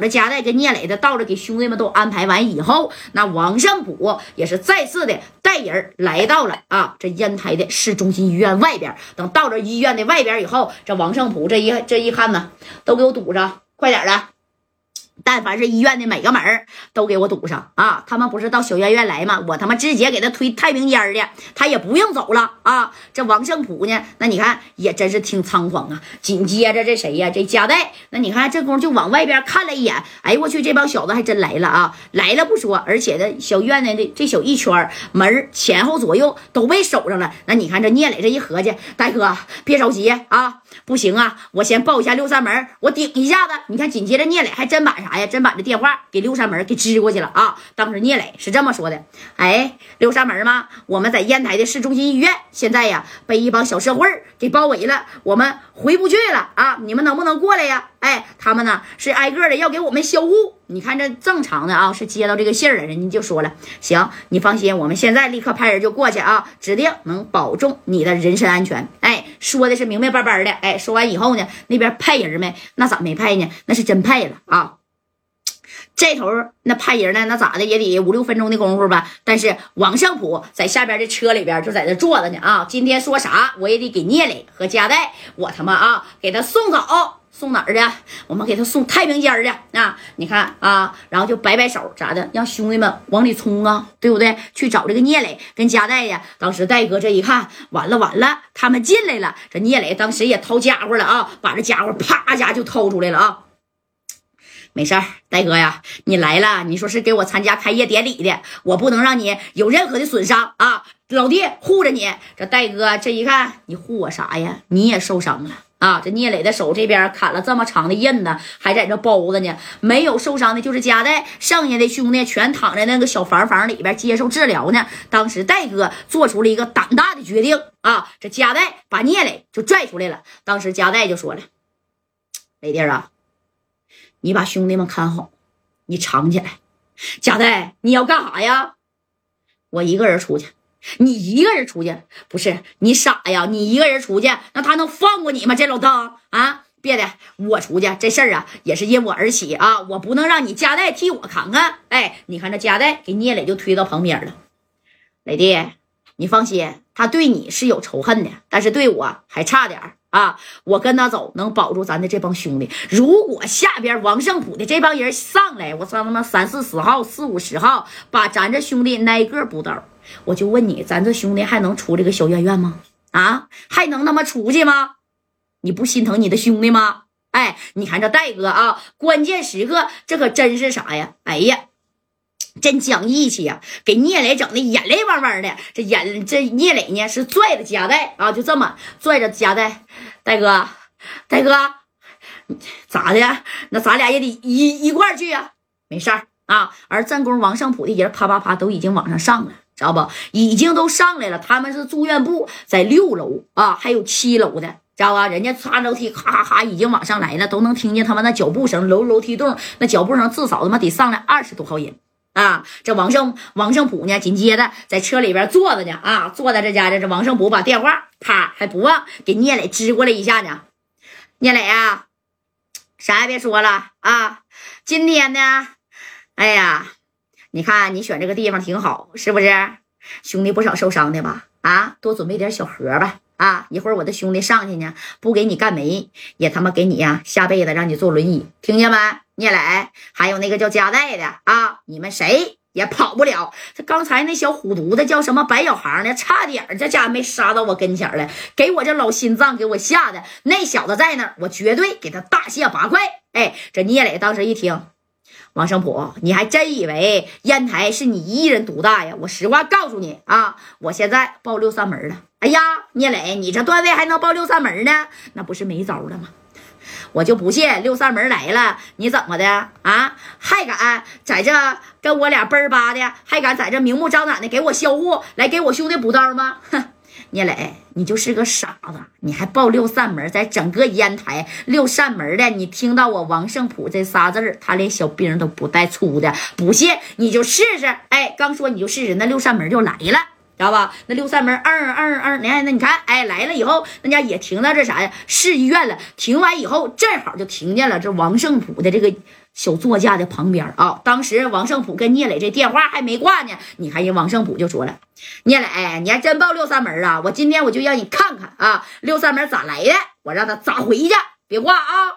那加代跟聂磊的到了，给兄弟们都安排完以后，那王胜普也是再次的带人来到了啊这烟台的市中心医院外边。等到了医院的外边以后，这王胜普这一这一看呢，都给我堵上，快点的！但凡是医院的每个门都给我堵上啊！他们不是到小院院来吗？我他妈直接给他推太平间去，他也不用走了啊！这王胜普呢？那你看也真是挺猖狂啊！紧接着这谁呀？这加代，那你看这功夫就往外边看了一眼，哎呦我去，这帮小子还真来了啊！来了不说，而且这小院子的这小一圈门前后左右都被守上了。那你看这聂磊这一合计，大哥别着急啊，不行啊，我先报一下六扇门，我顶一下子。你看紧接着聂磊还真把。啥呀？真把这电话给六扇门给支过去了啊！当时聂磊是这么说的：“哎，六扇门吗？我们在烟台的市中心医院，现在呀被一帮小社会给包围了，我们回不去了啊！你们能不能过来呀？哎，他们呢是挨个的要给我们销户。你看这正常的啊，是接到这个信儿了，人家就说了：行，你放心，我们现在立刻派人就过去啊，指定能保重你的人身安全。哎，说的是明明白白的。哎，说完以后呢，那边派人没？那咋没派呢？那是真派了啊！”这头那派人呢？那咋的也得五六分钟的功夫吧。但是王胜普在下边的车里边就在那坐着呢啊！今天说啥我也得给聂磊和加代，我他妈啊给他送走，送哪儿去？我们给他送太平间去啊！你看啊，然后就摆摆手咋的，让兄弟们往里冲啊，对不对？去找这个聂磊跟加代呀。当时戴哥这一看，完了完了，他们进来了。这聂磊当时也掏家伙了啊，把这家伙啪一下就掏出来了啊。没事儿，戴哥呀，你来了，你说是给我参加开业典礼的，我不能让你有任何的损伤啊！老弟护着你。这戴哥这一看，你护我啥呀？你也受伤了啊！这聂磊的手这边砍了这么长的印子，还在这包着呢，没有受伤的就是加代，剩下的兄弟全躺在那个小房房里边接受治疗呢。当时戴哥做出了一个胆大的决定啊！这加代把聂磊就拽出来了。当时加代就说了：“雷弟啊。”你把兄弟们看好，你藏起来。贾代，你要干啥呀？我一个人出去。你一个人出去？不是你傻呀？你一个人出去，那他能放过你吗？这老邓啊，别的，我出去这事儿啊，也是因我而起啊，我不能让你贾代替我扛啊。哎，你看这贾代给聂磊就推到旁边了。磊弟，你放心，他对你是有仇恨的，但是对我还差点。啊！我跟他走，能保住咱的这帮兄弟。如果下边王胜普的这帮人上来，我操他妈三四十号、四五十号，把咱这兄弟挨个补刀，我就问你，咱这兄弟还能出这个小院院吗？啊，还能他妈出去吗？你不心疼你的兄弟吗？哎，你看这戴哥啊，关键时刻这可真是啥呀？哎呀！真讲义气呀，给聂磊整的眼泪汪汪的。这眼这聂磊呢是拽着夹带啊，就这么拽着夹带。大哥，大哥，咋的？那咱俩也得一一块去呀。没事儿啊。而战功王胜普的人啪啪啪都已经往上上了，知道不？已经都上来了。他们是住院部，在六楼啊，还有七楼的，知道吧？人家爬楼梯，咔咔咔，已经往上来了，都能听见他们那脚步声。楼楼梯洞那脚步声，至少他妈得上来二十多号人。啊，这王胜王胜普呢？紧接着在车里边坐着呢。啊，坐在这家的这王胜普把电话啪还不忘给聂磊支过来一下呢。聂磊啊，啥也别说了啊。今天呢，哎呀，你看你选这个地方挺好，是不是？兄弟不少受伤的吧？啊，多准备点小盒吧。啊，一会儿我的兄弟上去呢，不给你干没，也他妈给你呀，下辈子让你坐轮椅，听见没？聂磊，还有那个叫加代的啊，你们谁也跑不了。这刚才那小虎犊子叫什么白小航呢？差点这家没杀到我跟前来，给我这老心脏给我吓的。那小子在那儿，我绝对给他大卸八块。哎，这聂磊当时一听，王胜普，你还真以为烟台是你一人独大呀？我实话告诉你啊，我现在报六扇门了。哎呀，聂磊，你这段位还能报六扇门呢？那不是没招了吗？我就不信六扇门来了，你怎么的啊？还敢在这跟我俩奔儿巴的？还敢在这明目张胆的给我销户，来给我兄弟补刀吗？哼，聂磊，你就是个傻子，你还报六扇门，在整个烟台六扇门的，你听到我王胜普这仨字儿，他连小兵都不带出的。不信你就试试，哎，刚说你就试试，那六扇门就来了。知道吧？那六扇门，嗯嗯嗯，你看，那你看，哎，来了以后，那家也停到这啥呀？市医院了。停完以后，正好就听见了这王胜普的这个小座驾的旁边啊。当时王胜普跟聂磊这电话还没挂呢，你看人王胜普就说了：“聂磊，你还真报六扇门啊？我今天我就让你看看啊，六扇门咋来的，我让他咋回去。别挂啊！”